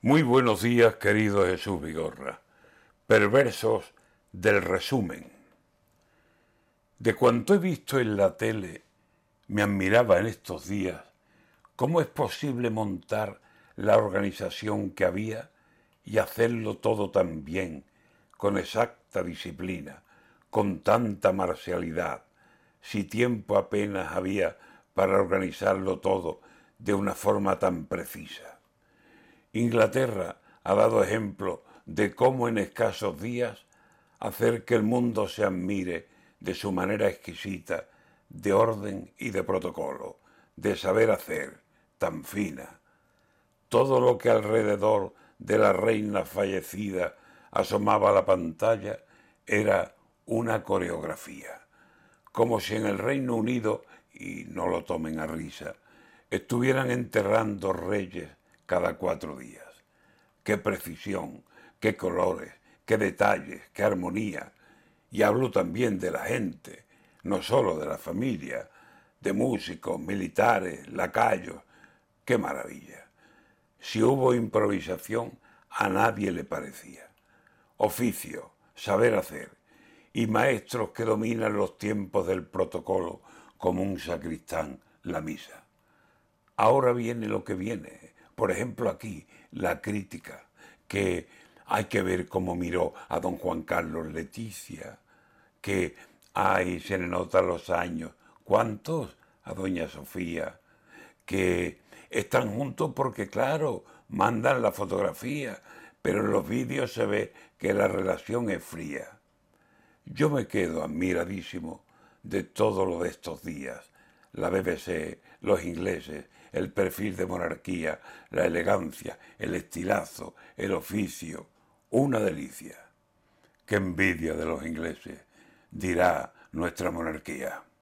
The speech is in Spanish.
Muy buenos días, querido Jesús Vigorra. Perversos del resumen. De cuanto he visto en la tele, me admiraba en estos días cómo es posible montar la organización que había y hacerlo todo tan bien, con exacta disciplina, con tanta marcialidad, si tiempo apenas había para organizarlo todo de una forma tan precisa. Inglaterra ha dado ejemplo de cómo en escasos días hacer que el mundo se admire de su manera exquisita de orden y de protocolo, de saber hacer, tan fina. Todo lo que alrededor de la reina fallecida asomaba a la pantalla era una coreografía, como si en el Reino Unido, y no lo tomen a risa, estuvieran enterrando reyes cada cuatro días. Qué precisión, qué colores, qué detalles, qué armonía. Y hablo también de la gente, no solo de la familia, de músicos, militares, lacayos. Qué maravilla. Si hubo improvisación, a nadie le parecía. Oficio, saber hacer, y maestros que dominan los tiempos del protocolo como un sacristán la misa. Ahora viene lo que viene, por ejemplo, aquí, la crítica, que hay que ver cómo miró a don Juan Carlos Leticia, que, ay, se le notan los años. ¿Cuántos? A doña Sofía, que están juntos porque, claro, mandan la fotografía, pero en los vídeos se ve que la relación es fría. Yo me quedo admiradísimo de todo lo de estos días, la BBC, los ingleses, el perfil de monarquía, la elegancia, el estilazo, el oficio, una delicia. Qué envidia de los ingleses, dirá nuestra monarquía.